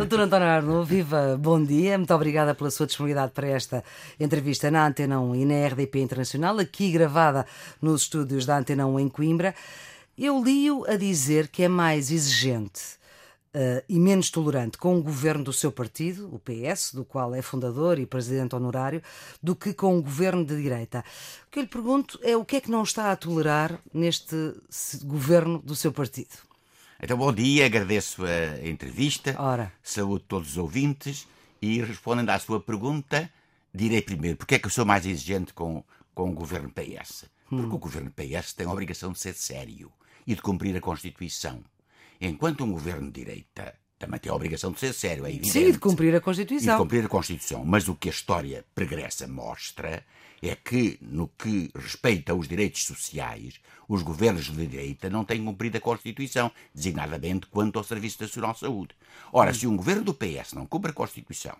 Doutor António Arno, viva, bom dia. Muito obrigada pela sua disponibilidade para esta entrevista na Antena 1 e na RDP Internacional, aqui gravada nos estúdios da Antena 1 em Coimbra. Eu li-o a dizer que é mais exigente Uh, e menos tolerante com o governo do seu partido, o PS, do qual é fundador e presidente honorário, do que com o governo de direita. O que eu lhe pergunto é o que é que não está a tolerar neste governo do seu partido? Então, bom dia, agradeço a entrevista, Ora. saúde todos os ouvintes e respondendo à sua pergunta, direi primeiro porque é que eu sou mais exigente com, com o governo PS. Porque hum. o governo PS tem a obrigação de ser sério e de cumprir a Constituição enquanto um governo de direita também tem a obrigação de ser sério, é evidente. Sim, de cumprir a Constituição. E de cumprir a Constituição. Mas o que a história pregressa mostra é que, no que respeita aos direitos sociais, os governos de direita não têm cumprido a Constituição, designadamente quanto ao Serviço Nacional de Saúde. Ora, se um governo do PS não cumpre a Constituição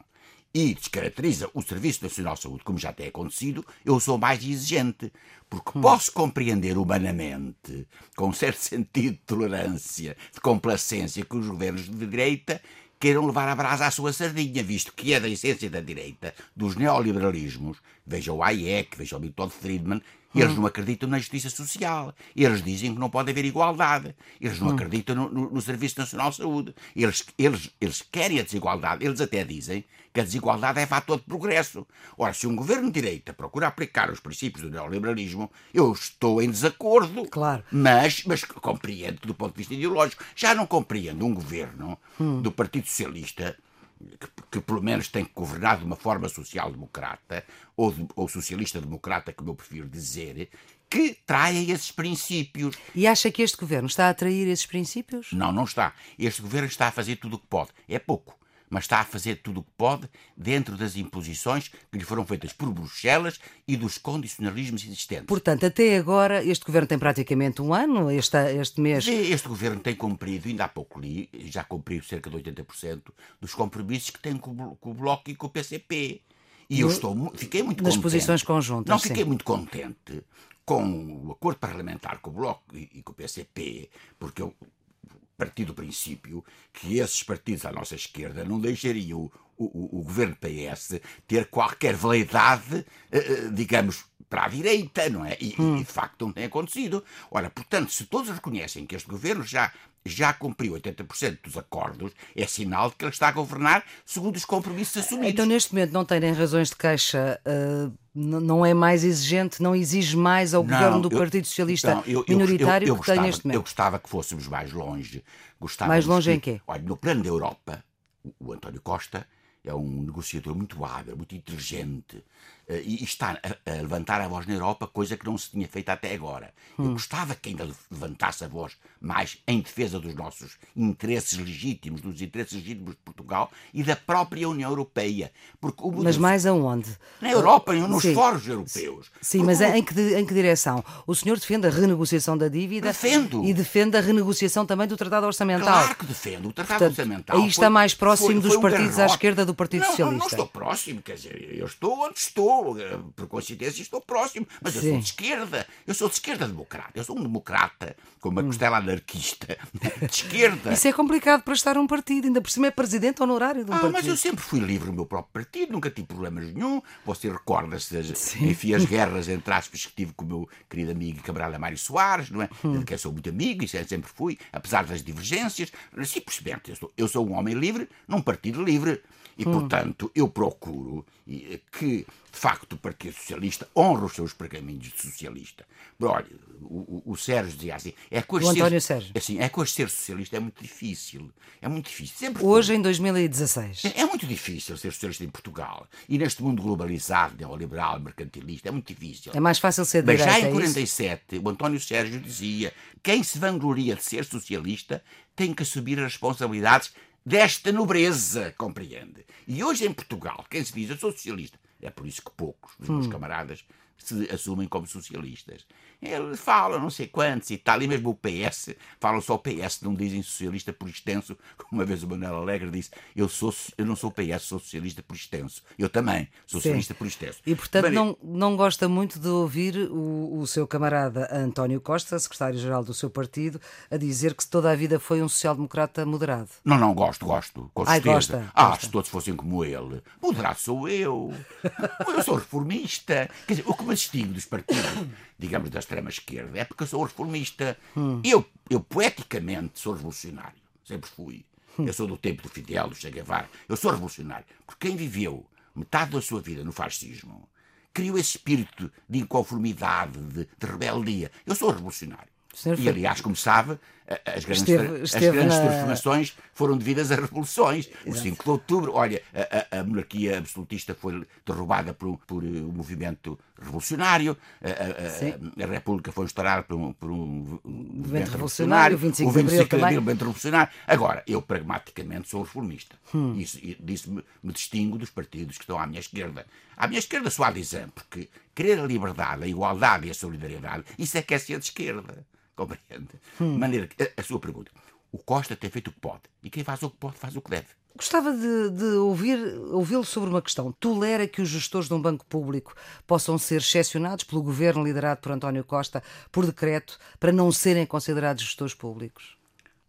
e descaracteriza o Serviço Nacional de Saúde, como já tem acontecido, eu sou mais exigente, porque hum. posso compreender humanamente, com um certo sentido de tolerância, de complacência, que os governos de direita queiram levar a brasa à sua sardinha, visto que é da essência da direita, dos neoliberalismos, veja o Hayek, veja o Milton Friedman, eles hum. não acreditam na justiça social. Eles dizem que não pode haver igualdade. Eles não hum. acreditam no, no, no, Serviço Nacional de Saúde. Eles, eles, eles querem a desigualdade. Eles até dizem que a desigualdade é fator de progresso. Ora, se um governo de direita procura aplicar os princípios do neoliberalismo, eu estou em desacordo. Claro. Mas, mas compreendo do ponto de vista ideológico. Já não compreendo um governo hum. do Partido Socialista que, que, pelo menos tem que governar de uma forma social-democrata, ou, ou socialista-democrata, como eu prefiro dizer, que traia esses princípios. E acha que este governo está a atrair esses princípios? Não, não está. Este governo está a fazer tudo o que pode. É pouco mas está a fazer tudo o que pode dentro das imposições que lhe foram feitas por Bruxelas e dos condicionalismos existentes. Portanto, até agora, este governo tem praticamente um ano, este, este mês. Este governo tem cumprido, ainda há pouco li, já cumpriu cerca de 80% dos compromissos que tem com o Bloco e com o PCP. E eu estou, fiquei muito Nas contente. posições conjuntas. Não, fiquei sim. muito contente com o acordo parlamentar com o Bloco e, com o PCP, porque eu parti do princípio que esses partidos à nossa esquerda não deixariam o, o, o governo PS ter qualquer validade, eh, eh, digamos, para a direita, não é? E, hum. e, de facto não tem acontecido. Ora, portanto, se todos reconhecem que este governo já já cumpriu 80% dos acordos, é sinal de que ele está a governar segundo os compromissos assumidos. Então, neste momento, não tem razões de queixa, uh, não é mais exigente, não exige mais ao não, governo do eu, Partido Socialista não, eu, minoritário eu, que gostava, tem neste momento? Eu gostava que fôssemos mais longe. Mais longe em quê? Olha, no plano da Europa, o, António Costa é um negociador muito hábil, muito inteligente, e está a, levantar a voz na Europa, coisa que não se tinha feito até agora. Hum. Eu gostava que ainda levantasse a voz mais em defesa dos nossos interesses legítimos, dos interesses legítimos de Portugal e da própria União Europeia. Porque o mas mais aonde? Na Europa, nos Sim. fóruns europeus. Sim, porque mas em, que, em que direção? O senhor defende a renegociação da dívida Defendo. e defende a renegociação também do Tratado Orçamental. Claro que defendo. O Tratado Portanto, Orçamental. Aí está foi, mais próximo foi, foi dos partidos um à esquerda do Partido não, Socialista. Não, não estou próximo, quer dizer, eu estou onde estou por coincidência, estou próximo, mas eu sou de esquerda. Eu sou de esquerda democrata. Eu sou um democrata com uma hum. costela anarquista de esquerda. Isso é complicado para estar um partido, ainda por cima é presidente honorário de um ah, partido. Mas eu sempre fui livre no meu próprio partido, nunca tive problemas nenhum. Você recorda-se das enfim, as guerras entre aspas que tive com o meu querido amigo camarada Mário Soares, não é? Hum. De quem sou muito amigo, e sempre fui, apesar das divergências. Simplesmente, eu sou, eu sou um homem livre num partido livre. E, hum. portanto, eu procuro que, de facto, o Partido Socialista honre os seus pergaminhos de socialista. Olha, o, o, o Sérgio dizia assim: é com o António ser, Sérgio. Assim, é com ser socialista é muito difícil. É muito difícil. Sempre Hoje, foi. em 2016. É, é, muito difícil ser socialista em Portugal. E neste mundo globalizado, neoliberal, mercantilista, é muito difícil. É mais fácil ser Mas direita, já em 47, é o António Sérgio dizia: quem se vangloria de ser socialista tem que assumir as responsabilidades desta nobreza, compreende? E hoje em Portugal, quem se diz eu sou socialista, é por isso que poucos dos meus hum. camaradas se assumem como socialistas. Ele fala não sei quantos e tal, e mesmo o PS, falam só o PS, não dizem socialista por extenso, como uma vez o Manuel Alegre disse, eu, sou, eu não sou PS, sou socialista por extenso. Eu também sou socialista Sim. por extenso. E, portanto, Mas, não, não gosta muito de ouvir o, o seu camarada António Costa, secretário-geral do seu partido, a dizer que toda a vida foi um social-democrata moderado. Não, não, gosto, gosto, com Ai, gosta, ah, gosta. se todos fossem como ele, moderado sou eu. Eu sou reformista. Quer dizer, o que me distingue dos partidos, digamos, da extrema-esquerda, é porque eu sou reformista. Hum. Eu, eu, poeticamente, sou revolucionário. Sempre fui. Hum. Eu sou do tempo do Fidel, do Che Guevara. Eu sou revolucionário. Porque quem viveu metade da sua vida no fascismo criou esse espírito de inconformidade, de, de rebeldia. Eu sou revolucionário. E, aliás, como sabe, as grandes, esteve, esteve as grandes na... transformações foram devidas a revoluções. O 5 de outubro, olha, a, a, a monarquia absolutista foi derrubada por, por um movimento revolucionário, a, a, República foi instaurada por um, por um movimento revolucionário, 25 o 25 de abril, movimento revolucionário. Agora, eu pragmaticamente sou reformista. Hum. Isso, disso me, me distingo dos partidos que estão à minha esquerda. À minha esquerda só há dizer, porque querer a liberdade, a igualdade e a solidariedade, isso é que é ser de esquerda. Compreende? Hum. maneira que, a, a, sua pergunta. O Costa tem feito o que pode. E quem faz o que pode, faz o que deve. Gostava de, de ouvir, ouvi-lo sobre uma questão. Tolera que os gestores de um banco público possam ser excepcionados pelo governo liderado por António Costa por decreto para não serem considerados gestores públicos?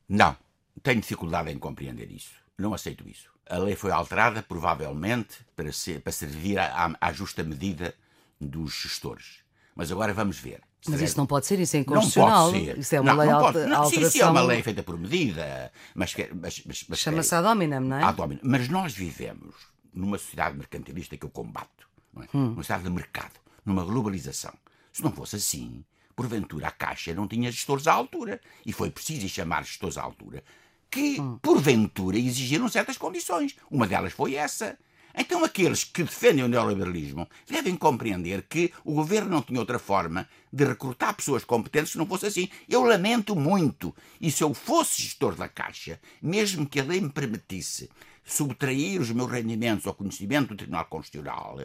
Não. Tenho dificuldade em compreender isso. Não aceito isso. A lei foi alterada, provavelmente, para, ser, para servir à, à justa medida dos gestores. Mas agora vamos ver. Mas isso não pode ser, isso é inconstitucional. Não pode ser. Isso é uma não, lei não pode, não, alteração. Sim, sim, é uma lei feita por medida. Mas, mas, mas, mas Chama-se ad hominem, não é? Ad hominem. Mas nós vivemos numa sociedade mercantilista que eu combato. Não é? Hum. Uma sociedade de mercado, numa globalização. Se não fosse assim, porventura a Caixa não tinha gestores à altura. E foi preciso chamar gestores à altura que, hum. porventura, exigiram certas condições. Uma delas foi essa. Então, aqueles que defendem o neoliberalismo devem compreender que o governo não tinha outra forma de recrutar pessoas competentes se não fosse assim. Eu lamento muito. E se eu fosse gestor da Caixa, mesmo que a lei me permitisse subtrair os meus rendimentos ao conhecimento do Tribunal Constitucional,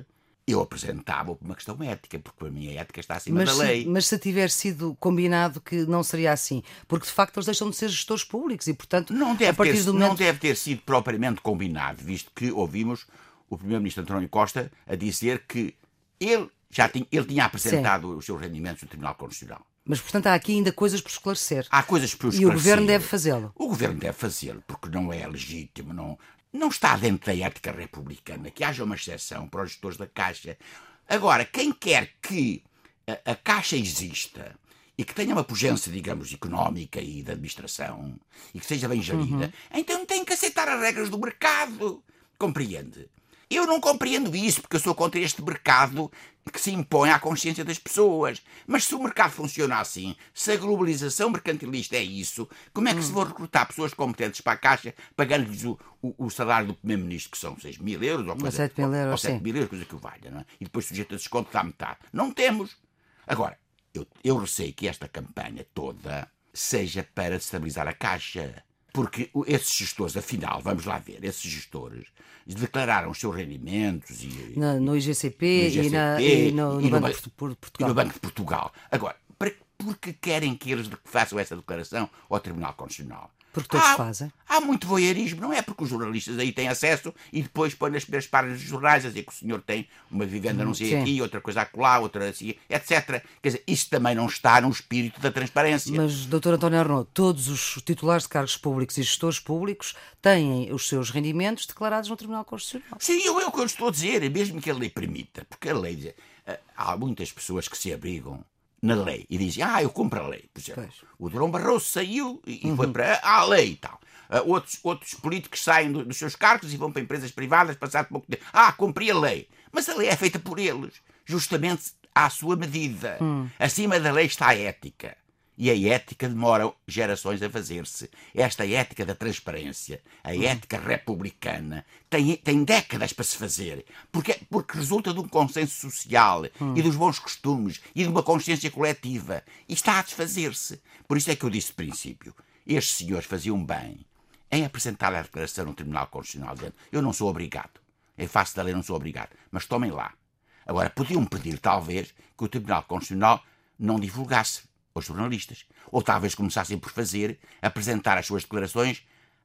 eu apresentava por uma questão ética, porque para mim a ética está acima mas da lei. Se, mas se tiver sido combinado que não seria assim, porque de facto eles deixam de ser gestores públicos e, portanto, não deve, a partir ter, do momento... não deve ter sido propriamente combinado, visto que ouvimos o primeiro-ministro António Costa a dizer que ele já tinha, ele tinha apresentado Sim. os seus rendimentos no Tribunal Constitucional. Mas, portanto, há aqui ainda coisas por esclarecer. Há coisas por esclarecer. E o Governo deve fazê-lo. O Governo deve fazê-lo, porque não é legítimo, não, não está dentro da ética republicana que haja uma exceção para os gestores da Caixa. Agora, quem quer que a, a Caixa exista e que tenha uma pujança, digamos, económica e de administração e que seja bem gerida, uhum. então tem que aceitar as regras do mercado. Compreende? Eu não compreendo isso, porque eu sou contra este mercado que se impõe à consciência das pessoas. Mas se o mercado funciona assim, se a globalização mercantilista é isso, como é que hum. se vão recrutar pessoas competentes para a Caixa, pagando-lhes o, o, o, salário do Primeiro-Ministro, que são 6 mil euros, ou, coisa, 7 mil euros, ou 7 mil euros, coisa que o valha, não é? E depois sujeito a desconto da metade. Não temos. Agora, eu, eu receio que esta campanha toda seja para estabilizar a Caixa. Porque esses gestores, afinal, vamos lá ver, esses gestores declararam os seus rendimentos e, no, no, IGCP, no IGCP e, na, e, no, e, no, Banco de Portugal. E no Banco de Portugal. Agora, para, porque querem que eles façam essa declaração ao Tribunal Constitucional? Porque todos há, fazem. Há muito voyeurismo, não é porque os jornalistas aí têm acesso e depois põem nas primeiras páginas dos jornais a dizer que o senhor tem uma vivenda não sei Sim. aqui, outra coisa acolá, outra assim, etc. Quer dizer, isso também não está no espírito da transparência. Mas, doutor António Arnaud, todos os titulares de cargos públicos e gestores públicos têm os seus rendimentos declarados no Tribunal Constitucional. Sim, eu, é o que eu estou a dizer, mesmo que a lei permita, porque a lei eh, há muitas pessoas que se abrigam na lei e dizem, ah, eu compro a lei. Por exemplo, pois. o Durão Barroso saiu e, uhum. foi para a lei e tal. Uh, outros, outros políticos saem do, dos seus cargos e vão para empresas privadas passado pouco tempo. Ah, cumpri a lei. Mas a lei é feita por eles, justamente à sua medida. Hum. Acima da lei está a ética. E a ética demora gerações a fazer-se. Esta ética da transparência, a uhum. ética republicana, tem, tem décadas para se fazer. Porque, porque resulta de um consenso social e dos bons costumes e de uma consciência coletiva. E está a desfazer-se. Por isso é que eu disse de princípio: estes senhores faziam bem em apresentar a declaração no Tribunal Constitucional dizendo eu não sou obrigado. Em face da lei não sou obrigado. Mas tomem lá. Agora, podiam pedir, talvez, que o Tribunal Constitucional não divulgasse aos jornalistas. Ou talvez começassem por fazer, apresentar as suas declarações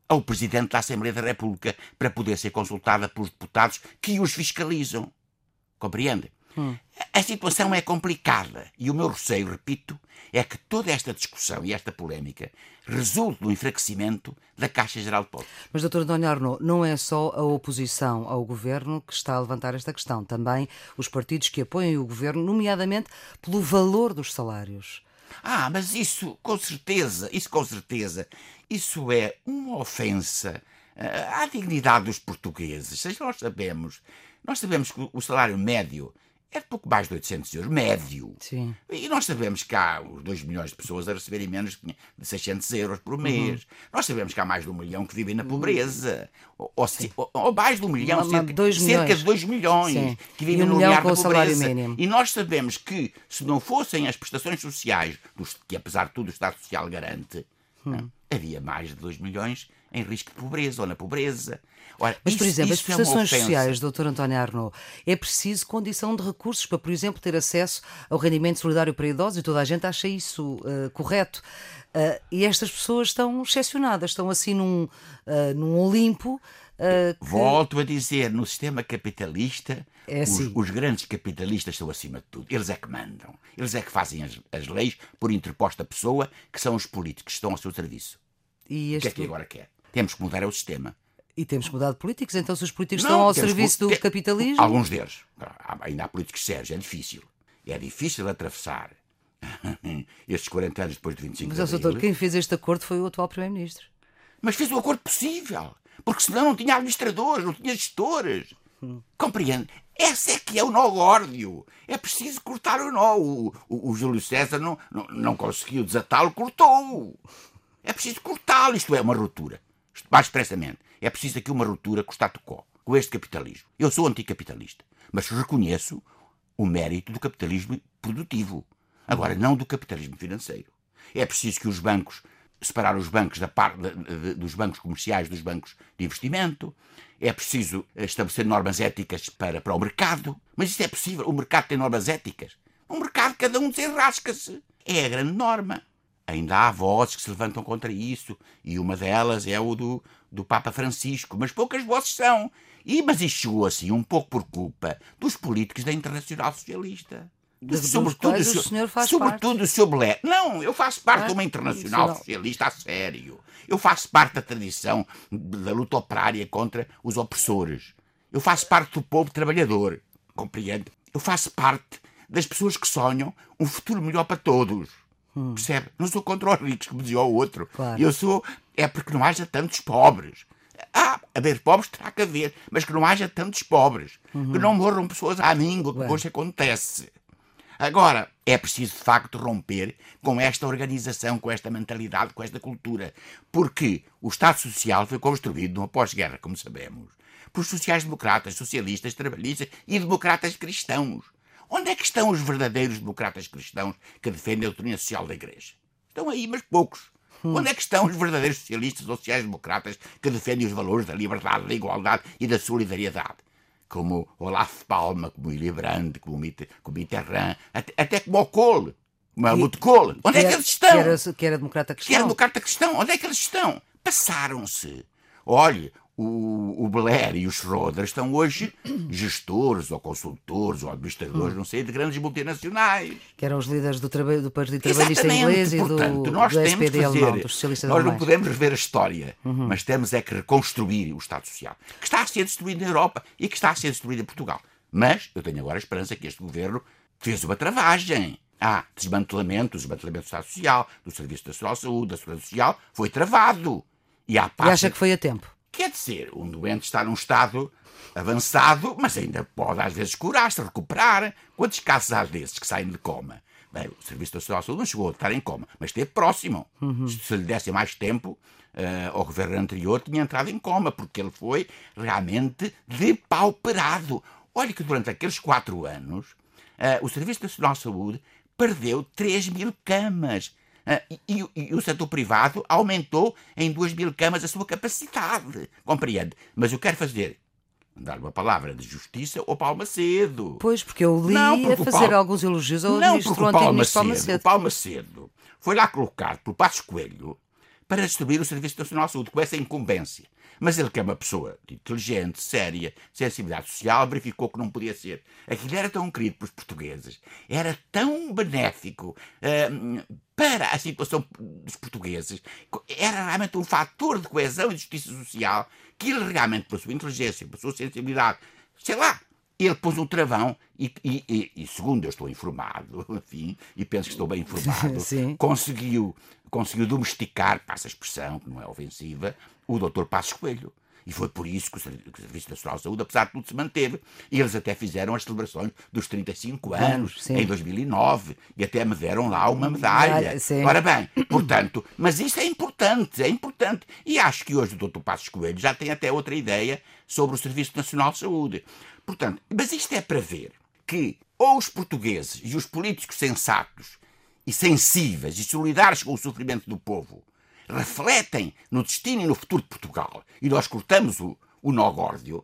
ao Presidente da Assembleia da República para poder ser consultada pelos deputados que os fiscalizam. Compreende? Hum. A situação é complicada e o meu receio, repito, é que toda esta discussão e esta polémica resulte do enfraquecimento da Caixa Geral de Depósitos. Mas, doutor António Arnaud, não é só a oposição ao governo que está a levantar esta questão, também os partidos que apoiam o governo, nomeadamente pelo valor dos salários. Ah, mas isso, com certeza, isso com certeza, isso é uma ofensa uh, à dignidade dos portugueses. Nós sabemos, nós sabemos que o salário médio é de pouco mais de 800 euros, médio. Sim. E nós sabemos que há 2 milhões de pessoas a receberem menos de 600 euros por mês. Uhum. Nós sabemos que há mais de um milhão que vivem na pobreza. Ou, ou, ou mais de um milhão, cerca, cerca de 2 milhões Sim. que vivem um no milhar da pobreza. E nós sabemos que se não fossem as prestações sociais, que apesar de tudo o Estado Social garante, hum. havia mais de 2 milhões em risco de pobreza ou na pobreza. Ora, Mas, por exemplo, as prestações é sociais, doutor António Arnaud, é preciso condição de recursos para, por exemplo, ter acesso ao rendimento solidário para idosos e toda a gente acha isso uh, correto. Uh, e estas pessoas estão excepcionadas, estão assim num, uh, num Olimpo. Que... Volto a dizer, no sistema capitalista, é assim. os, os, grandes capitalistas estão acima de tudo. Eles é que mandam. Eles é que fazem as, as leis por interposta pessoa, que são os políticos que estão ao seu serviço. E este... O que é que agora quer? Temos que mudar o sistema. E temos que mudar de políticos, então se os políticos não, estão ao serviço do capitalismo. Alguns deles. Ainda há políticos sérios, é difícil. É difícil atravessar estes 40 anos depois de 25 Mas, de doutor, quem fez este acordo foi o atual Primeiro-Ministro. Mas fez o acordo possível. Porque senão não tinha administradores, não tinha gestores. Hum. Compreende? Esse é que é o nó górdio. É preciso cortar o nó. O, o, o Júlio César não, não, não conseguiu desatá-lo, cortou-o. É preciso cortá-lo. Isto é uma ruptura. Mais expressamente, é preciso aqui uma ruptura com o status quo, com este capitalismo. Eu sou anticapitalista, mas reconheço o mérito do capitalismo produtivo. Agora, não do capitalismo financeiro. É preciso que os bancos, separar os bancos da parte dos bancos comerciais dos bancos de investimento. É preciso estabelecer normas éticas para, para o mercado. Mas isso é possível. O mercado tem normas éticas. O mercado, cada um desenrasca-se. É a grande norma. Ainda há vozes que se levantam contra isso, e uma delas é o do, do Papa Francisco, mas poucas vozes são. E, mas isto chegou assim um pouco por culpa dos políticos da Internacional Socialista. Sobretudo o, senhor, o senhor faz sobretudo parte. o seu. Não, eu faço parte de uma internacional socialista a sério. Eu faço parte da tradição da luta operária contra os opressores. Eu faço parte do povo trabalhador. Compreende? Eu faço parte das pessoas que sonham um futuro melhor para todos. Hum. Percebe? Não sou contra os ricos, como dizia o outro. Claro. Eu sou. É porque não haja tantos pobres. Ah, haver pobres terá que haver, mas que não haja tantos pobres. Uhum. Que não morram pessoas à míngua, que hoje acontece. Agora, é preciso de facto romper com esta organização, com esta mentalidade, com esta cultura. Porque o Estado Social foi construído numa pós-guerra, como sabemos, por sociais-democratas, socialistas, trabalhistas e democratas cristãos. Onde é que estão os verdadeiros democratas cristãos que defendem a doutrina social da Igreja? Estão aí, mas poucos. Hum. Onde é que estão os verdadeiros socialistas ou sociais-democratas que defendem os valores da liberdade, da igualdade e da solidariedade? Como Olaf Palma, como Willy Brandt, como, Mitterrand, até, até como o Kohl, como Helmut Kohl. Onde é que eles estão? Que era, que era democrata cristão. Que era democrata cristão. Onde é que eles estão? Passaram-se. Olhe, o, o Blair e o Schroeder estão hoje gestores ou consultores ou administradores, hum. não sei, de grandes multinacionais. Que eram os líderes do, do Partido Trabalhista Inglês e Portanto, do, nós do temos SPD fazer, alemão, dos socialistas Nós alemães. não podemos rever a história, uhum. mas temos é que reconstruir o Estado Social, que está a ser destruído na Europa e que está a ser destruído em Portugal. Mas eu tenho agora a esperança que este governo fez uma travagem. Há desmantelamento, desmantelamento do Estado Social, do Serviço Nacional de Saúde, da Segurança Social, foi travado. E, parte... e acha que foi a tempo? Quer dizer, um doente está num estado avançado, mas ainda pode às vezes curar-se, recuperar. Quantos casos há desses que saem de coma? Bem, o Serviço Nacional de Saúde não chegou a estar em coma, mas esteve próximo. Uhum. Se lhe desse mais tempo, uh, ao governo anterior tinha entrado em coma, porque ele foi realmente depauperado. Olha que durante aqueles quatro anos, uh, o Serviço Nacional de Saúde perdeu 3 mil camas. Ah, e, e, o setor privado aumentou em 2 mil camas a sua capacidade. Compreende? Mas eu quero fazer dar uma palavra de justiça ao Paulo Macedo. Pois, porque eu li Não, a porque o fazer alguns elogios ao Não, ministro, o Paulo antigo ministro Macedo, Paulo Macedo. o Paulo Macedo foi lá colocado pelo Passos Coelho para destruir o Serviço Nacional de Saúde, com essa incumbência. Mas ele, que é uma pessoa inteligente, séria, sensibilidade social, verificou que não podia ser. Aquilo era tão querido pelos portugueses, era tão benéfico hum, para a situação dos portugueses, era realmente um fator de coesão e de justiça social que ele realmente, pela sua inteligência, pela sua sensibilidade, sei lá, ele pôs um travão e, e- e- e, segundo eu estou informado, enfim, e penso que estou bem informado, Sim. conseguiu, conseguiu domesticar, passa a expressão, que não é ofensiva, o doutor Passos Coelho. E foi por isso que o Serviço Nacional de Saúde, apesar de tudo, se manteve. E eles até fizeram as celebrações dos 35 anos, sim. em 2009, e até me deram lá uma medalha. Medalha, sim. Ora bem, portanto, mas isso é importante, é importante. E acho que hoje o Dr. Passos Coelho já tem até outra ideia sobre o Serviço Nacional de Saúde. Portanto, mas isto é para ver que ou os portugueses e os políticos sensatos e sensíveis e solidários com o sofrimento do povo refletem no destino e no futuro de Portugal e nós cortamos o, o nó górdio,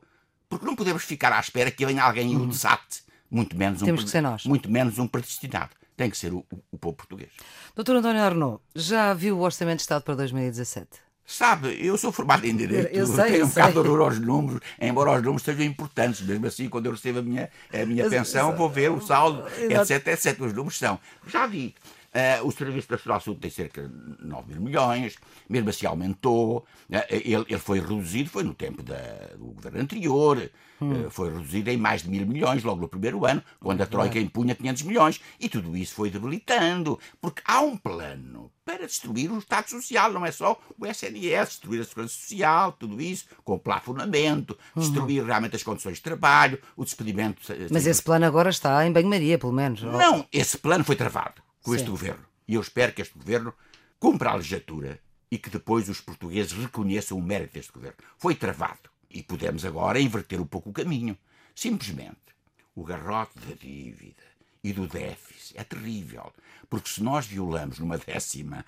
porque não podemos ficar à espera que venha alguém e o desate, muito menos um, Temos que pre- ser nós. muito menos um predestinado. Tem que ser o, o- o povo português. Doutor António Arnaud, já viu o Orçamento de Estado para 2017? Sabe, eu sou formado em Direito, Eu sei, tenho eu um bocado sei. de horror aos números, embora os números sejam importantes, mesmo assim, quando eu recebo a minha, a minha pensão, vou ver o saldo, etc, etc. Os números são. Já vi. Eh, o Serviço Nacional de Saúde tem cerca de 9 mil milhões, mesmo assim aumentou. eh, ele, ele foi reduzido, foi no tempo da- do governo anterior, Hum. eh, foi reduzido em mais de mil milhões logo no primeiro ano, quando a Troika impunha 500 milhões. E tudo isso foi debilitando, porque há um plano para destruir o Estado Social, não é só o SNS, destruir a Segurança Social, tudo isso, com o plafonamento, destruir realmente as condições de trabalho, o despedimento. Mas esse plano agora está em banho-maria, pelo menos. Não, esse plano foi travado com este Sim. governo. E eu espero que este governo cumpra a legislatura e que depois os portugueses reconheçam o mérito deste governo. Foi travado. E podemos agora inverter um pouco o caminho. Simplesmente, o garrote da dívida e do déficit é terrível. Porque se nós violamos numa décima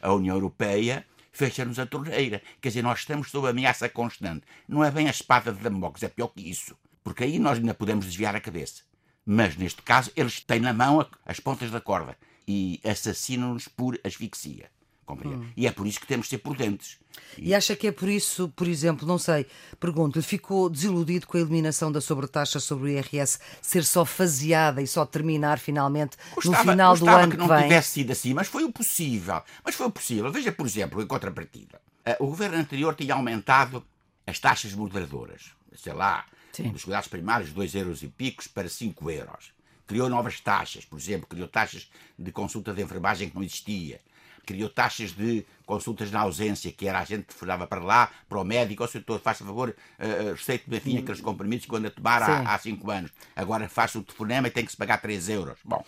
a União Europeia, fecha-nos a torneira. Quer dizer, nós estamos sob ameaça constante. Não é bem a espada de Damocles, é pior que isso. Porque aí nós ainda podemos desviar a cabeça. Mas neste caso, eles têm na mão as pontas da corda e assassinam-nos por asfixia. Compreende? E é por isso que temos de ser prudentes. E acha que é por isso, por exemplo, não sei, pergunto-lhe, ficou desiludido com a eliminação da sobretaxa sobre o IRS ser só faseada e só terminar finalmente no final do gostava ano que que, não vem? tivesse sido assim, mas foi o possível. Mas foi o possível. Veja, por exemplo, em contrapartida, eh, o governo anterior tinha aumentado as taxas moderadoras, sei lá, Sim. dos cuidados primários, 2 euros e picos para 5 euros. Criou novas taxas, por exemplo, criou taxas de consulta de enfermagem que não existia. Criou taxas de consultas na ausência, que era a gente que falava para lá, para o médico, ó senhor, faça favor, uh, receite-me enfim aqueles comprimidos que ando a tomar há, há cinco anos. Agora faça o telefonema e tem que se pagar 3 euros. Bom,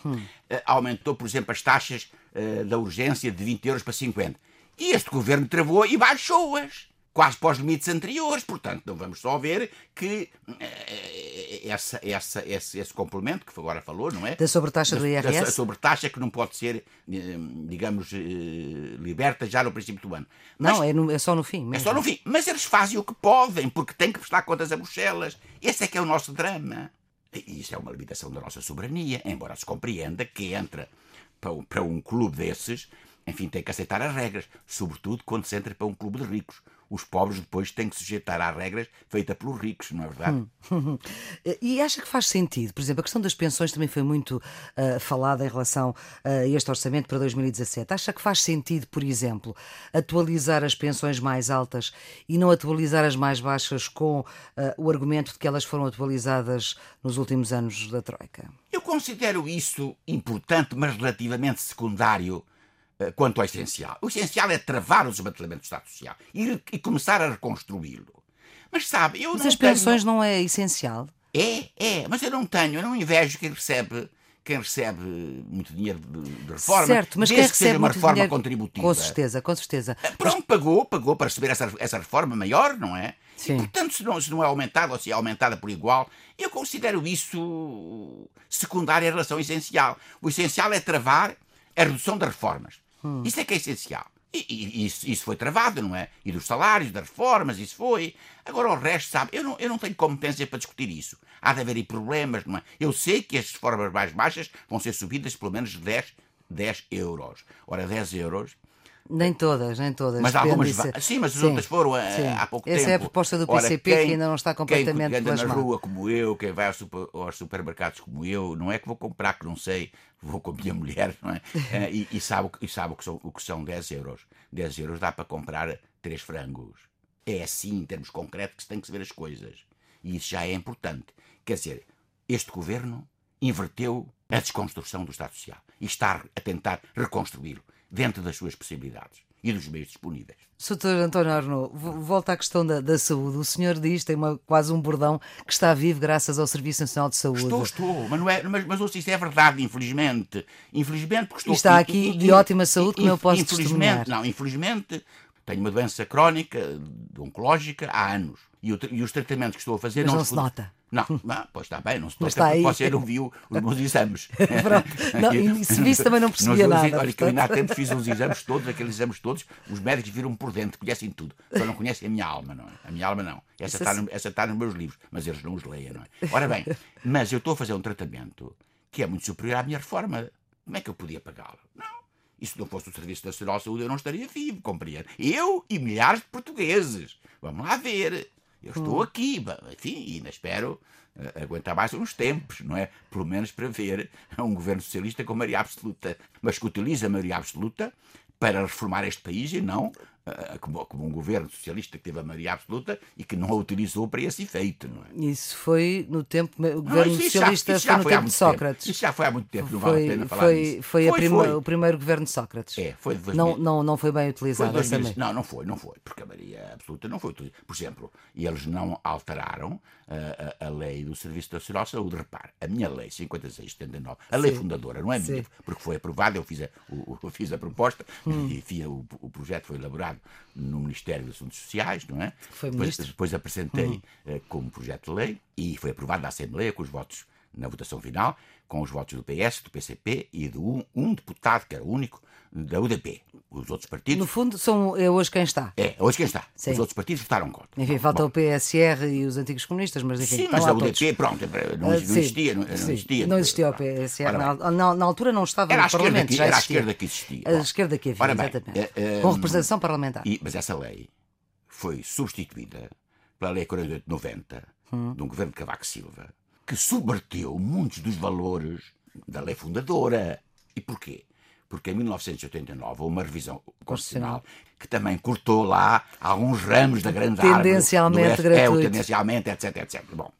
eh, aumentou, por exemplo, as taxas eh, da urgência de 20 euros para 50. E este governo travou e baixou-as. Quase para os limites anteriores, portanto, não vamos só ver que eh, essa, essa, esse, esse complemento que agora falou, não é? Da sobretaxa do Da- da IRS? sobretaxa que não pode ser, eh, digamos, eh, liberta já no princípio do ano. Mas Não, é, no- é só no fim. é mesmo. só no fim. Mas eles fazem o que podem, porque têm que prestar contas a Bruxelas. Esse é que é o nosso drama. E isso é uma limitação da nossa soberania, embora se compreenda que entra para um, para um clube desses, enfim, tem que aceitar as regras, sobretudo quando se entra para um clube de ricos. Os pobres depois têm que sujeitar às regras feitas pelos ricos, não é verdade? E acha que faz sentido? Por exemplo, a questão das pensões também foi muito ah, falada em relação ah, a este orçamento para 2017. Acha que faz sentido, por exemplo, atualizar as pensões mais altas e não atualizar as mais baixas com ah, o argumento de que elas foram atualizadas nos últimos anos da Troika? Eu considero isso importante, mas relativamente secundário quanto ao essencial. O essencial é travar o desmantelamento do Estado Social e, e começar a reconstruí-lo. Mas sabe, eu Mas não as tenho- pensões não é essencial? É, é, mas eu não tenho, eu não invejo quem recebe, quem recebe muito dinheiro de, de reforma. certo, mas quem desde que seja uma muito reforma dinheiro... contributiva. Com certeza, com certeza. Pronto, pagou, pagou para receber essa, essa reforma maior, não é? Sim. E, portanto, se não, se não é aumentada ou se é aumentada por igual, eu considero isso secundário em relação ao essencial. O essencial é travar a redução das reformas. Hum. Isso é que é essencial. E, e isso, isso, foi travado, não é? E dos salários, das reformas, isso foi. Agora o resto, sabe, eu não, eu não tenho competência para discutir isso. Há de haver aí problemas, não é? Eu sei que as reformas mais baixas vão ser subidas pelo menos 10, 10 euros. Ora, 10 euros nem todas, nem todas. Mas algumas. Sim, mas as sim, outras foram eh, sim. há pouco Essa tempo. Essa é a proposta do PCP Ora, quem, que ainda não está completamente Quem anda na rua como eu, quem vai aos, super, aos, supermercados como eu, não é que vou comprar, que não sei, vou com a minha mulher, não é? Eh, e, e, sabe, e sabe o, que são, o que são 10 euros. 10 euros dá para comprar 3 frangos. É assim, em termos concretos, que se tem que se ver as coisas. E isso já é importante. Quer dizer, este governo inverteu a desconstrução do Estado Social e está a tentar reconstruí-lo dentro das suas possibilidades e dos meios disponíveis. Sr. António Arnaud, volta à questão da, da, saúde. O senhor diz, tem uma, quase um bordão, que está vivo graças ao Serviço Nacional de Saúde. Estou, estou, mas, não é, mas, mas isso é verdade, infelizmente. Infelizmente, porque estou E está aqui de ótima saúde, como eu posso infelizmente, Não, infelizmente, tenho uma doença crónica, oncológica, há anos. E, o, e os tratamentos que estou a fazer mas não, não se nota. Não, não, pois está bem, não se nota porque você não viu os meus exames. não, e se visse também não percebia nada. Olha, portanto... que eu ainda há tempo fiz uns exames todos, aqueles exames todos, os médicos viram por dentro, conhecem tudo. Só não conhecem a minha alma, não é? A minha alma não. Essa está, no, essa está nos meus livros, mas eles não os leem, não é? Ora bem, mas eu estou a fazer um tratamento que é muito superior à minha reforma. Como é que eu podia pagá-lo? Não. E se não fosse o Serviço Nacional de Saúde, eu não estaria vivo, compreende? Eu e milhares de portugueses. Vamos lá ver. Eu estou hum. aqui, enfim, ainda espero uh, aguentar mais uns tempos, não é? Pelo menos para ver um governo socialista com maioria absoluta, mas que utiliza a maioria absoluta para reformar este país e não como, como, um governo socialista que teve a maioria absoluta e que não a utilizou para esse efeito. Não é? Isso foi no tempo. O governo não, socialista já, foi no tempo de Sócrates. Tempo. Isso já foi há muito tempo, não foi, vale a pena falar foi, disso. Foi, foi, prima, foi, o primeiro governo deÓcrates. É, foi de 2000. não, não, não foi bem utilizado foi 2000, Não, não foi, não foi, porque a maioria absoluta não foi utilizada. Por exemplo, eles não alteraram uh, a, a, lei do Serviço Nacional de Saúde. Repare, a minha lei 5679, a lei Sim. fundadora, não é minha, Sim. porque foi aprovada, eu fiz a, eu fiz a proposta hum. e enfim, o, o projeto foi elaborado no Ministério dos Assuntos Sociais, não é? Foi depois, depois apresentei uhum. uh, como projeto de lei e foi aprovado na Assembleia com os votos na votação final, com os votos do PS, do PCP e de um, um deputado, que era o único, da UDP. Os outros partidos. No fundo, são, é hoje quem está. É, hoje quem está. Sim. Os outros partidos votaram contra. Enfim, falta Bom. o PSR e os antigos comunistas, mas enfim. Sim, mas a UDP, todos. pronto, não, não existia. Não, não existia, não existia o PSR. Na, na, na, altura não estava era no Parlamento. Que, já era a esquerda que existia. A esquerda que havia, bem, exatamente. Uh, com representação parlamentar. E, mas essa lei foi substituída pela Lei 4890 hum. de um governo de Cavaco Silva, que subverteu muitos dos valores da lei fundadora. E porquê? Porque em 1989 houve uma revisão constitucional que também cortou lá alguns ramos da grande árvore. Tendencialmente gratuito. É, tendencialmente, etc, etc. Bom,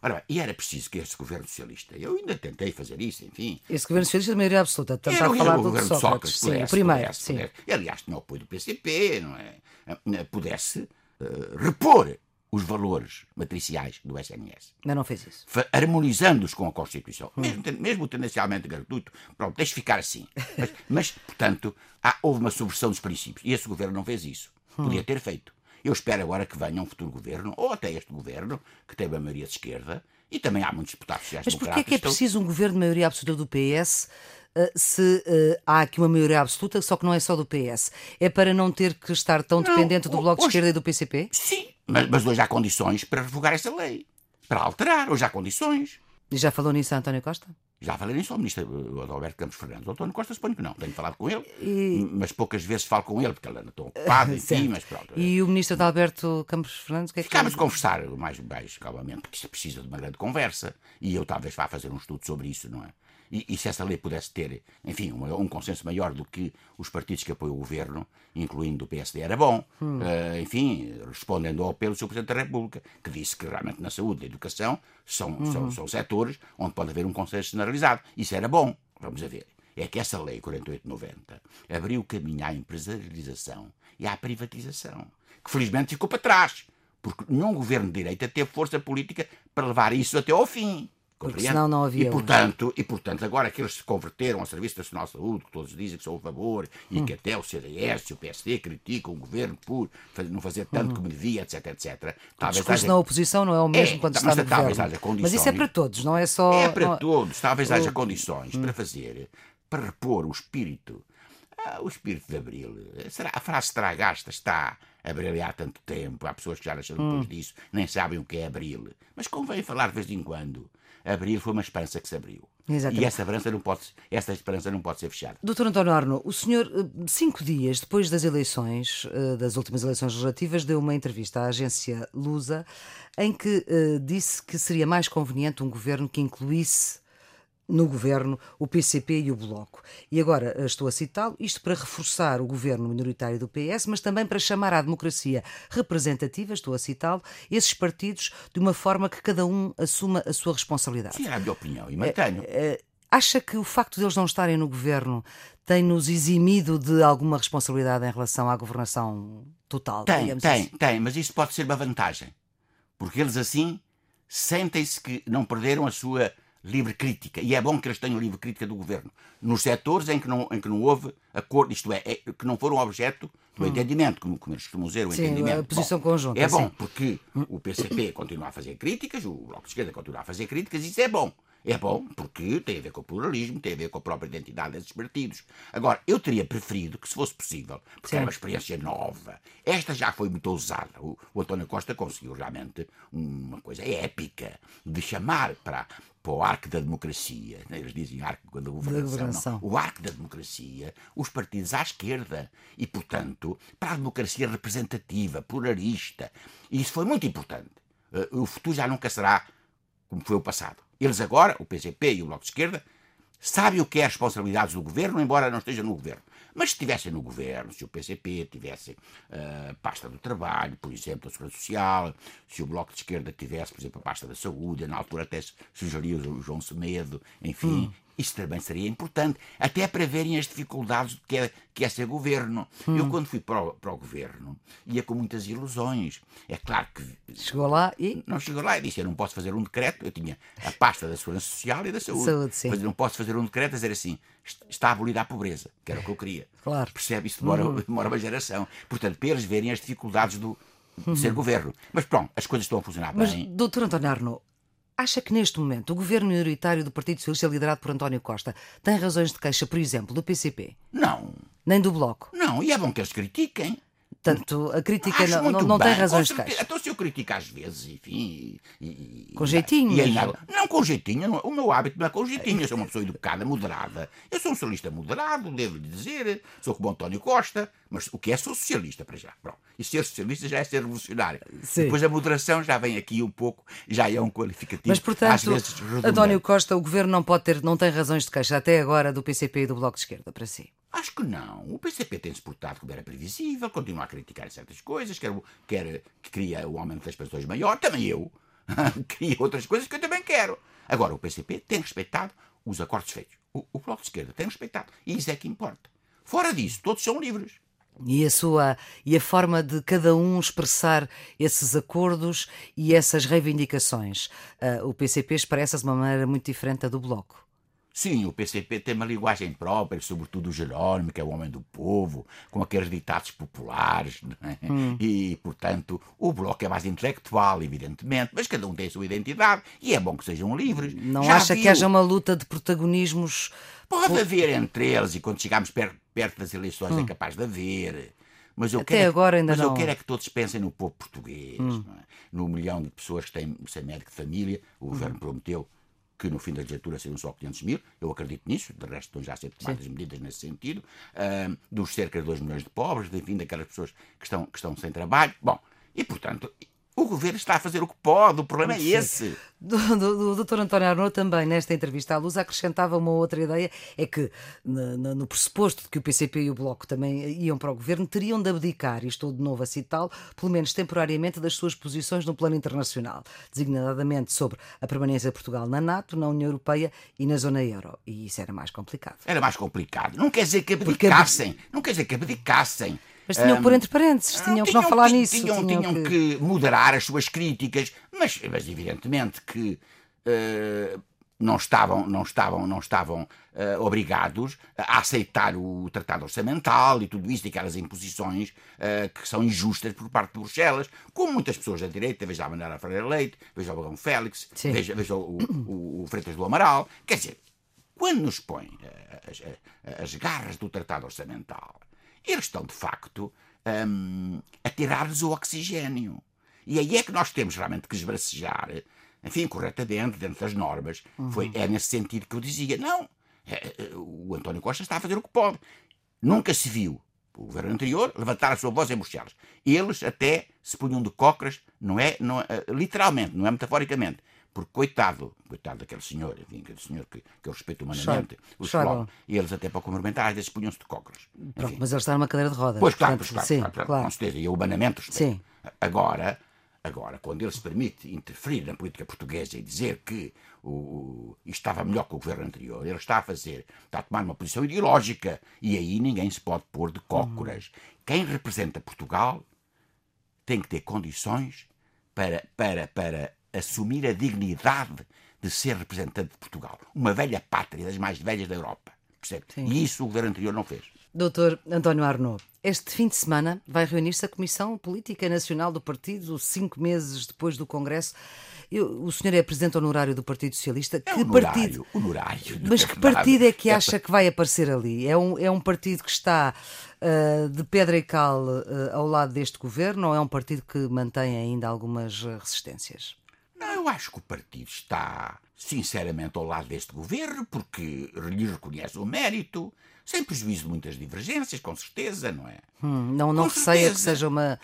Ora bem, e era preciso que este governo socialista, eu ainda tentei fazer isso, enfim. Esse governo socialista de maioria absoluta, tentar era, falar do governo Sócrates, Sócrates pudesse, sim, o primeiro. Pudesse, sim. Pudesse. E, aliás, tinha o apoio do PCP, não é? Pudesse uh, repor os valores matriciais do SNS. Mas não fez isso. Harmonizando-os com a Constituição. Hum. Mesmo, mesmo tendencialmente gratuito, pronto, deixe ficar assim. Mas, mas portanto, há, houve uma subversão dos princípios. E esse governo não fez isso. Hum. Podia ter feito. Eu espero agora que venha um futuro governo, ou até este governo, que teve a maioria de esquerda, e também há muitos deputados sociais Mas porquê é que é preciso um governo de maioria absoluta do PS se uh, há aqui uma maioria absoluta, só que não é só do PS? É para não ter que estar tão não, dependente do Bloco hoje, de Esquerda e do PCP? Sim, mas, mas hoje há condições para revogar essa lei. Para alterar, hoje há condições. E já falou nisso a António Costa? Já falei nisso ao ministro Adalberto Campos Fernandes. O António Costa suponho que não. Tenho falado com ele, e... mas poucas vezes falo com ele, porque ele anda tão ocupado, enfim, mas pronto. E o ministro Adalberto Campos Fernandes, o que é que Ficámos a conversar mais, mais calmamente, porque isto precisa de uma grande conversa. E eu talvez vá fazer um estudo sobre isso, não é? E, e, se essa lei pudesse ter, enfim, um, um, consenso maior do que os partidos que apoiam o governo, incluindo o PSD, era bom. Hum. Uh, enfim, respondendo ao apelo do Sr. Presidente da República, que disse que realmente na saúde e na educação são, uhum. são, são setores onde pode haver um consenso generalizado. Isso era bom. Vamos a ver. É que essa lei 4890 abriu caminho à empresarialização e à privatização, que felizmente ficou para trás, porque nenhum governo de direita teve força política para levar isso até ao fim. Porque senão não havia. E portanto, e portanto, agora que eles se converteram ao Serviço Nacional de Saúde, que todos dizem que são a favor, e hum. que até o CDS e o PSD criticam o governo por não fazer tanto hum. como devia, etc, etc. Talvez o discurso haja... na oposição não é o mesmo é, quando está no talvez Haja condições... Mas isso é para todos, não é só... É para não... todos. Talvez haja condições hum. para fazer, para repor o espírito Ah, o espírito de Abril. Será, a frase terá gasta, está a brilhar há tanto tempo. Há pessoas que já nasceram depois hum. disso, nem sabem o que é Abril. Mas convém falar de vez em quando. Abril foi uma esperança que se abriu. Exatamente. E essa esperança, não pode, essa esperança não pode ser fechada. Doutor António Arno, o senhor, eh, cinco dias depois das eleições, eh, das últimas eleições legislativas, deu uma entrevista à agência Lusa em que uh, disse que seria mais conveniente um governo que incluísse no governo o PCP e o Bloco. E agora eh, estou a citá-lo, isto para reforçar o governo minoritário do PS, mas também para chamar à democracia representativa, estou a citá-lo, esses partidos de uma forma que cada um assuma a sua responsabilidade. Sim, é a minha opinião e mantenho. É, é, acha que o facto de eles não estarem no governo tem-nos eximido de alguma responsabilidade em relação à governação total? Tem, tem, assim? tem, mas isso pode ser uma vantagem. Porque eles assim sentem-se que não perderam a sua livre crítica. E é bom que eles tenham livre crítica do governo. Nos setores em que não, em que não houve acordo, isto é, é que não foram objeto do hum. entendimento, como, como eles costumam dizer, o sim, entendimento. a posição bom, conjunta. É bom, sim. porque o PCP continua a fazer críticas, o Bloco de Esquerda continua a fazer críticas, isso é bom. É bom porque tem a ver com o pluralismo, tem a ver com a própria identidade desses partidos. Agora, eu teria preferido que, se fosse possível, porque Sim. era uma experiência nova, esta já foi muito ousada. O, o António Costa conseguiu realmente uma coisa épica de chamar para, para o arco da democracia, né? eles dizem arco da governação, o arco da democracia, os partidos à esquerda e, portanto, para a democracia representativa, pluralista. E isso foi muito importante. Eh, o futuro já nunca será como foi o passado. Eles agora, o PCP e o Bloco de Esquerda, sabem o que é as responsabilidades do governo, embora não esteja no governo. Mas se estivessem no governo, se o PCP tivesse a uh, pasta do trabalho, por exemplo, a Segurança Social, se o Bloco de Esquerda tivesse, por exemplo, a pasta da saúde, na altura até sugeria o João Semedo, enfim, hum. Isso também seria importante, até para verem as dificuldades que é, que é ser governo. Hum. Eu, quando fui para o, para o governo, ia com muitas ilusões. É claro que. Chegou lá e. Não chegou lá e disse: Eu não posso fazer um decreto. Eu tinha a pasta da Segurança Social e da Saúde. Saúde sim. Mas não posso fazer um decreto a dizer assim: está abolida a pobreza, que era o que eu queria. Claro. Percebe? Isso demora, uhum. demora uma geração. Portanto, para eles verem as dificuldades do, de ser uhum. governo. Mas pronto, as coisas estão a funcionar Mas, bem. Doutor António Arno, Acha que neste momento o governo minoritário do Partido Socialista, liderado por António Costa, tem razões de queixa, por exemplo, do PCP? Não. Nem do Bloco? Não, e é bom que eles critiquem. Portanto, a crítica Acho não, não, tem razões de queixa. Então, se eu critico às vezes, enfim. E, com jeitinho. E. Não, com jeitinho. Não, o meu hábito não é com jeitinho. Eu sou uma pessoa educada, moderada. Eu sou um socialista moderado, devo lhe dizer. Sou como António Costa. Mas o que é sou socialista, para já. Pronto. E ser socialista já é ser revolucionário. Sim. Depois a moderação já vem aqui um pouco, já é um qualificativo. Mas, portanto, às vezes, António Costa, o governo não pode ter, não tem razões de queixa até agora do PCP e do Bloco de Esquerda, para si? Acho que não. O PCP tem-se portado como era previsível, continua a criticar certas coisas, quer, quer que cria o aumento das pensões maior, também eu. cria outras coisas que eu também quero. Agora, o PCP tem respeitado os acordos feitos. O, o Bloco de Esquerda tem respeitado. E isso é que importa. Fora disso, todos são livres. E a sua e a forma de cada um expressar esses acordos e essas reivindicações. Uh, o PCP expressa-se de uma maneira muito diferente da do Bloco. Sim, o PCP tem uma linguagem própria, sobretudo o Jerónimo, que é o homem do povo, com aqueles ditados populares, é? hum. e, portanto, o Bloco é mais intelectual, evidentemente, mas cada um tem a sua identidade e é bom que sejam livres. Não Já acha viu? que haja uma luta de protagonismos? Pode por... haver entre eles, e quando chegarmos perto, perto das eleições é hum. é capaz de haver. Mas eu Até quero, é agora ainda mas não. eu quero é que todos pensem no povo português, hum. é? no milhão de pessoas que têm sem médico de família. O hum. governo prometeu que no fim da legislatura seriam só 500 mil, eu acredito nisso, de resto estão já a ser tomadas Sim. medidas nesse sentido, uh, dos cerca de 2 milhões de pobres, enfim, daquelas pessoas que estão, que estão sem trabalho. Bom, e portanto, o governo está a fazer o que pode, o problema é esse. Do, do, do Dr. António Arnaud também, nesta entrevista à Luz, acrescentava uma outra ideia: é que, no, no pressuposto de que o PCP e o Bloco também iam para o governo, teriam de abdicar, e estou de novo a citá-lo, pelo menos temporariamente, das suas posições no plano internacional, designadamente sobre a permanência de Portugal na NATO, na União Europeia e na zona euro. E isso era mais complicado. Era mais complicado. Não quer dizer que abdicassem. Porque... Não quer dizer que abdicassem. Mas tinham que pôr entre parênteses, tinham, que não falar nisso. Tinham, tinham, tinham que... que... moderar as suas críticas, mas, mas evidentemente que uh, não estavam, não estavam, não estavam uh, obrigados a aceitar o tratado orçamental e tudo isso, e aquelas imposições uh, que são injustas por parte de Bruxelas, como muitas pessoas da direita, veja a Manuela Ferreira Leite, veja o Bagão Félix, veja, veja o, o, o Freitas do Amaral, quer dizer, quando nos põe as, as, as garras do Tratado Orçamental, eles estão, de facto, um, a tirar-lhes o oxigênio. E aí é que nós temos realmente que esbracejar, enfim, corretamente, dentro das normas. Uhum. Foi, é nesse sentido que eu dizia: não, é, é, o António Costa está a fazer o que pode. Nunca se viu o governo anterior levantar a sua voz em Bruxelas. Eles até se punham de cócoras, não é, não é, literalmente, não é metaforicamente. Porque, coitado, coitado daquele senhor, enfim, aquele senhor que, que eu respeito humanamente, o e eles até para cumprimentar, às vezes punham-se de cócoras. Pronto, mas ele está numa cadeira de rodas. Pois, claro, pois, claro, sim, claro, claro, com certeza, e eu humanamente respeito. Sim. Agora, Agora, quando ele se permite interferir na política portuguesa e dizer que o, o, estava melhor que o governo anterior, ele está a fazer, está a tomar uma posição ideológica. E aí ninguém se pode pôr de cócoras. Uhum. Quem representa Portugal tem que ter condições para, para, para assumir a dignidade de ser representante de Portugal. Uma velha pátria das mais velhas da Europa. Percebe? E isso o governo anterior não fez. Doutor António Arnaud, este fim de semana vai reunir-se a Comissão Política Nacional do Partido, cinco meses depois do Congresso. Eu, o senhor é presidente honorário do Partido Socialista. É que honorário, partido? Honorário. Mas que partido é que acha que vai aparecer ali? É um, é um partido que está uh, de pedra e cal uh, ao lado deste governo ou é um partido que mantém ainda algumas resistências? Não, eu acho que o partido está, sinceramente, ao lado deste governo porque lhe reconhece o mérito sem prejuízo de muitas divergências, com certeza, não é? Hum, não não receia que seja uma,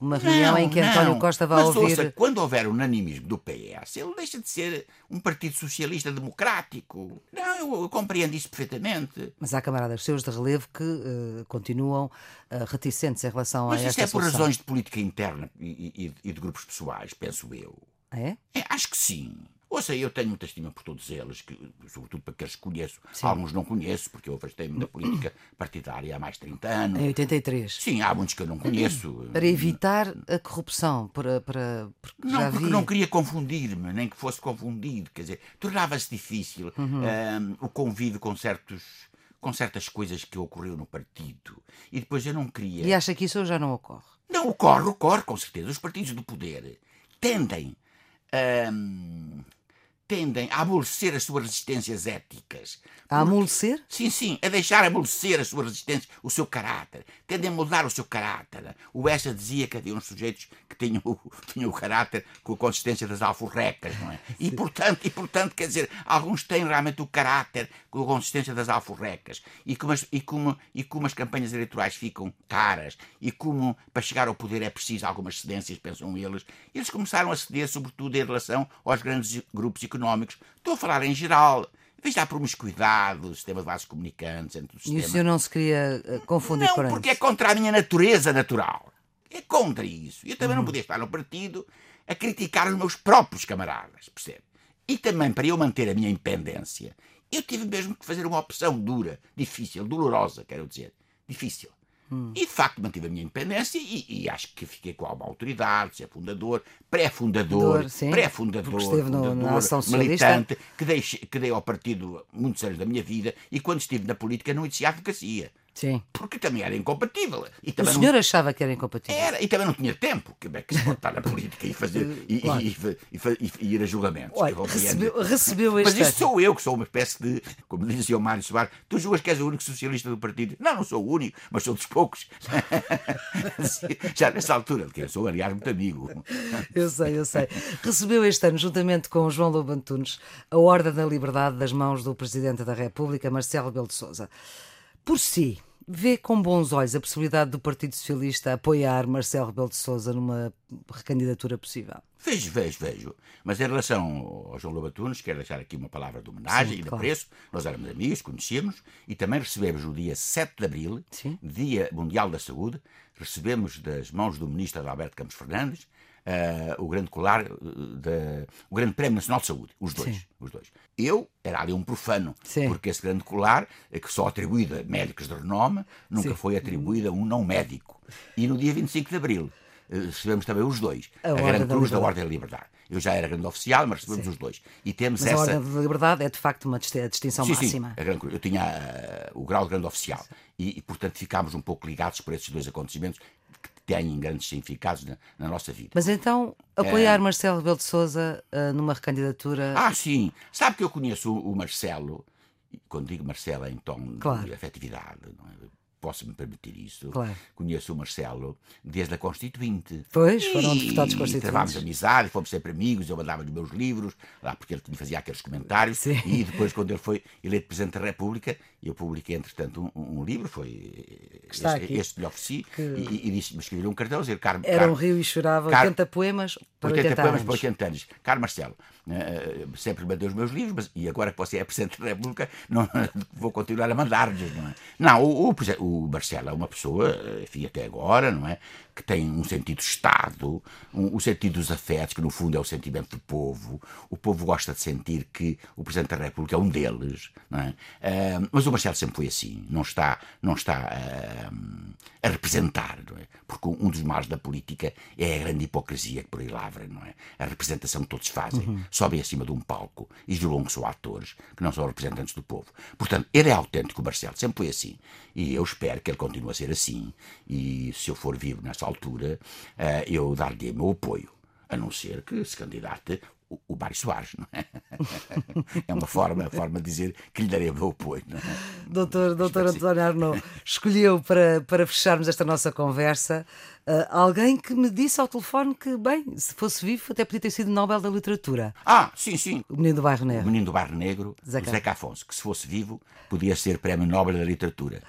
uma reunião não, em que António não. Costa vá Mas, ouvir. Ouça, quando houver unanimismo do PS, ele deixa de ser um partido socialista democrático. Não, eu, eu compreendo isso perfeitamente. Mas há camaradas seus de relevo que uh, continuam uh, reticentes em relação Mas a esta Mas isso é por razões de política interna e, e, e de grupos pessoais, penso eu. É? é? Acho que sim. Ouça, eu tenho muita estima por todos eles, que, sobretudo para aqueles que conheço. Sim. Alguns não conheço, porque eu afastei-me da política partidária há mais de 30 anos. Em 83. Sim, há muitos que eu não conheço. Para evitar a corrupção, para. para porque não, porque vi... não queria confundir-me, nem que fosse confundido. Quer dizer, tornava-se difícil uhum. um, o convívio com certos com certas coisas que ocorreu no partido. E depois eu não queria. E acha que isso já não ocorre? Não, ocorre, ocorre, com certeza. Os partidos do poder tendem. Um, tendem a amolecer as suas resistências éticas. A amolecer? Sim, sim, a deixar amolecer as suas resistências, o seu caráter. Tendem a mudar o seu caráter. O Essa dizia que havia uns sujeitos que tinham, tinham o caráter com a consistência das alforrecas, não é? E portanto, e portanto, quer dizer, alguns têm realmente o caráter com a consistência das alforrecas. E como as, e como, e como as campanhas eleitorais ficam caras, e como para chegar ao poder é preciso algumas cedências, pensam eles, eles começaram a ceder, sobretudo em relação aos grandes grupos económicos económicos, estou a falar em geral. Veja a promiscuidade do sistema de vasos comunicantes entre o sistema... E o senhor não se queria uh, confundir não, com Não, porque é contra a minha natureza natural. É contra isso. Eu também uhum. não podia estar no partido a criticar os meus próprios camaradas, percebe? E também para eu manter a minha independência, eu tive mesmo que fazer uma opção dura, difícil, dolorosa, quero dizer. Difícil. Hum. E de facto mantive a minha independência e, e, acho que fiquei com alguma autoridade, ser fundador, pré-fundador, pré-fundador, militante, que dei, que dei ao partido muitos anos da minha vida e quando estive na política não exercia advocacia. Sim. Porque também era incompatível. E também o senhor não... achava que era incompatível? Era, e também não tinha tempo. Que é que se pode estar na política e fazer e, claro. e, e, e, ir a julgamentos. Olha, recebeu, recebeu este Mas isso sou eu, que sou uma espécie de, como dizia o Mário Soares, tu julgas que és o único socialista do partido? Não, não sou o único, mas sou dos poucos. Já nessa altura, que eu sou, aliás, muito amigo. Eu sei, eu sei. Recebeu este ano, juntamente com o João Lobo Antunes, a Ordem da Liberdade das mãos do Presidente da República, Marcelo Rebelo de Sousa. Por si, vê com bons olhos a possibilidade do Partido Socialista apoiar Marcelo Rebelo de Sousa numa recandidatura possível? Vejo, vejo, vejo. Mas em relação ao João Lobatunes, quero deixar aqui uma palavra de homenagem Sim, e de claro. apreço. Nós éramos amigos, conhecíamos e também recebemos no dia 7 de Abril, Sim. Dia Mundial da Saúde, recebemos das mãos do Ministro Alberto Campos Fernandes uh, o grande colar, uh, o Grande Prémio Nacional de Saúde, os dois, Sim. os dois. Eu era ali um profano, Sim. porque esse grande colar, é que só atribuído a médicos de renome, nunca Sim. foi atribuído a um não médico. E no dia 25 de Abril recebemos também os dois, a, a Grande Cruz da, da Ordem da Liberdade. Eu já era grande oficial, mas recebemos Sim. os dois. E temos mas essa... a Ordem da Liberdade é de facto uma distinção sim, máxima. Sim, eu tinha uh, o grau de grande oficial. E, e, portanto, ficámos um pouco ligados por esses dois acontecimentos têm grandes significados na, na, nossa vida. Mas então, apoiar é... Marcelo Rebelo de Souza uh, numa recandidatura... Ah, sim. Sabe que eu conheço o, o Marcelo quando digo Marcelo é em tom Claro. de afetividade, não é? Posso-me permitir isso. Claro. Conheço o Marcelo desde a Constituinte. Pois, foram E deputados constituintes. Travámos amizade, fomos sempre amigos, eu mandava-lhe meus livros, lá porque ele me fazia aqueles comentários. Sim. E depois, quando ele foi eleito Presidente da República, eu publiquei, entretanto, um, um livro, foi este, este que lhe ofereci, Que- e, e disse-me, escrevi um cartão, dizer, caro, Era um rio e chorava, Car- 80 poemas para 80 80, poemas anos. para 80 anos. Caro Marcelo, eh, sempre mandei os meus livros, mas, e agora que você é Presidente da República, não, vou continuar a mandar-lhes, não é? Não, o, o, o Marcelo é uma pessoa, eh, enfim, até agora, não é? Que tem um sentido de Estado, um, o sentido dos afetos, que no fundo é o sentimento do povo. O povo gosta de sentir que o Presidente da República é um deles, não é? Eh, mas o Marcelo sempre foi assim, não está, não está eh, a representar, não é? Porque um dos males da política é a grande hipocrisia que por aí lavra, não é? A representação que todos fazem, sobem acima de um palco e julgam que são atores, que não são representantes do povo. Portanto, ele é autêntico, o Marcelo, sempre foi assim. E eu espero que ele continue a ser assim. E se eu for vivo nessa altura, eh, eu dar-lhe o meu apoio. A não ser que se candidate o, o Mário Soares, não é? É uma forma, forma de dizer que lhe darei o meu apoio, não é? Doutor, doutor. António Arnaud escolheu para, para fecharmos esta nossa conversa ah, alguém que me disse ao telefone que, bem, se fosse vivo, até podia ter sido Nobel da Literatura. Ah, sim, sim. O menino do bairro O Negro. menino do Barro Negro. Zeca. Zeca Afonso, que se fosse vivo podia ser prémio Nobel da Literatura.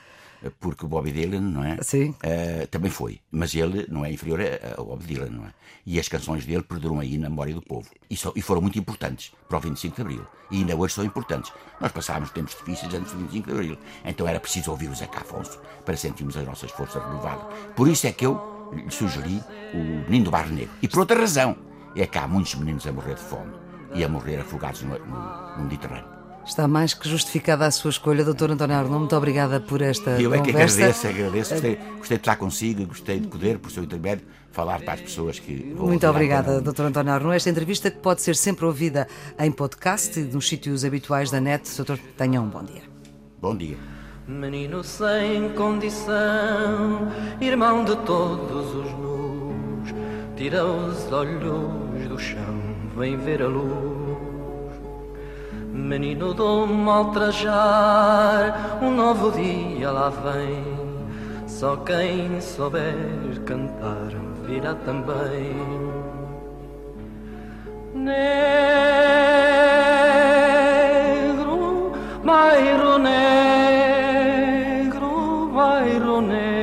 Porque o Bob Dylan, não é? Sim. Eh, também foi. Mas ele não é inferior ao Bob Dylan, não é? E as canções dele perduram aí na memória do povo. E, só- e foram muito importantes para o 25 de Abril. E ainda hoje são importantes. Nós passámos tempos difíceis antes do 25 de Abril. Então era preciso ouvir o Zeca Afonso para sentirmos as nossas forças renovadas. Por isso é que eu lhe sugeri o Menino do Barro Negro. E por outra razão. É que há muitos meninos a morrer de fome e a morrer afogados no, no- no Mediterrâneo. Está mais que justificada a sua escolha, doutor António Arnaud. Muito obrigada por esta Eu é que conversa. agradeço, agradeço. Gostei, gostei de estar consigo, gostei de poder, por seu intermédio, falar para as pessoas que. vão Muito obrigada, doutor António Arnaud. Esta entrevista que pode ser sempre ouvida em podcast e nos sítios habituais da net. Doutor, tenha um bom dia. Bom dia. Menino sem condição, irmão de todos os nus, tira os olhos do chão, vem ver a luz. Menino do mal trajar, um novo dia lá vem. Só quem souber cantar virá também. Negro, bairro negro, bairro negro.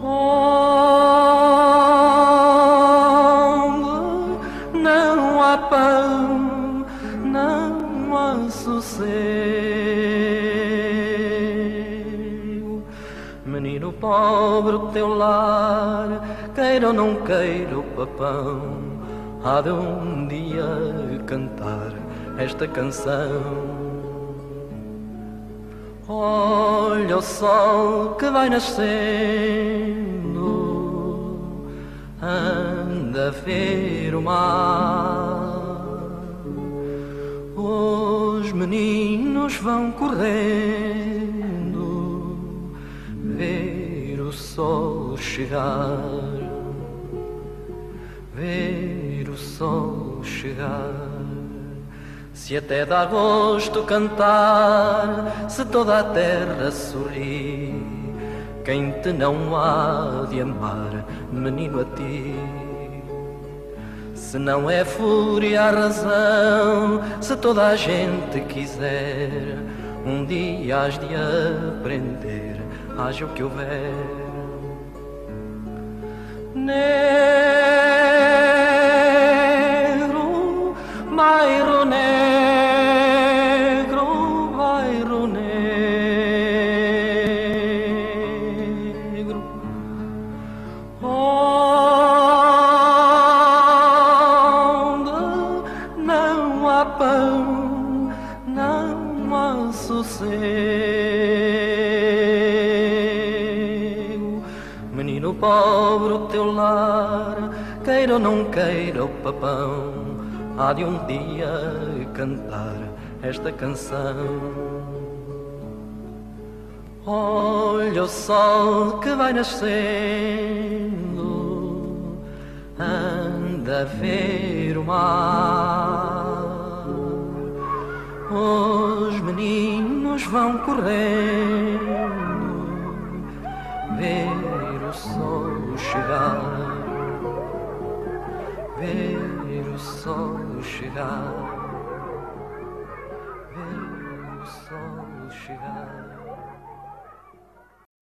Onde queira ou não queira o papão, há de um dia cantar esta canção. Olha o sol que vai nascendo, anda a ver o mar. Os meninos vão correndo, ver o sol chegar, ver o sol chegar. Se até dá gosto cantar, se toda a terra sorri, quem te não há de amar, menino a ti? Se não é fúria a razão, se toda a gente quiser, um dia has de aprender, haja o que houver. Queira ou não queira o papão, há de um dia cantar esta canção. Olha o sol que vai nascendo, anda para ver o mar. Os meninos vão correndo ver o sol chegar, ver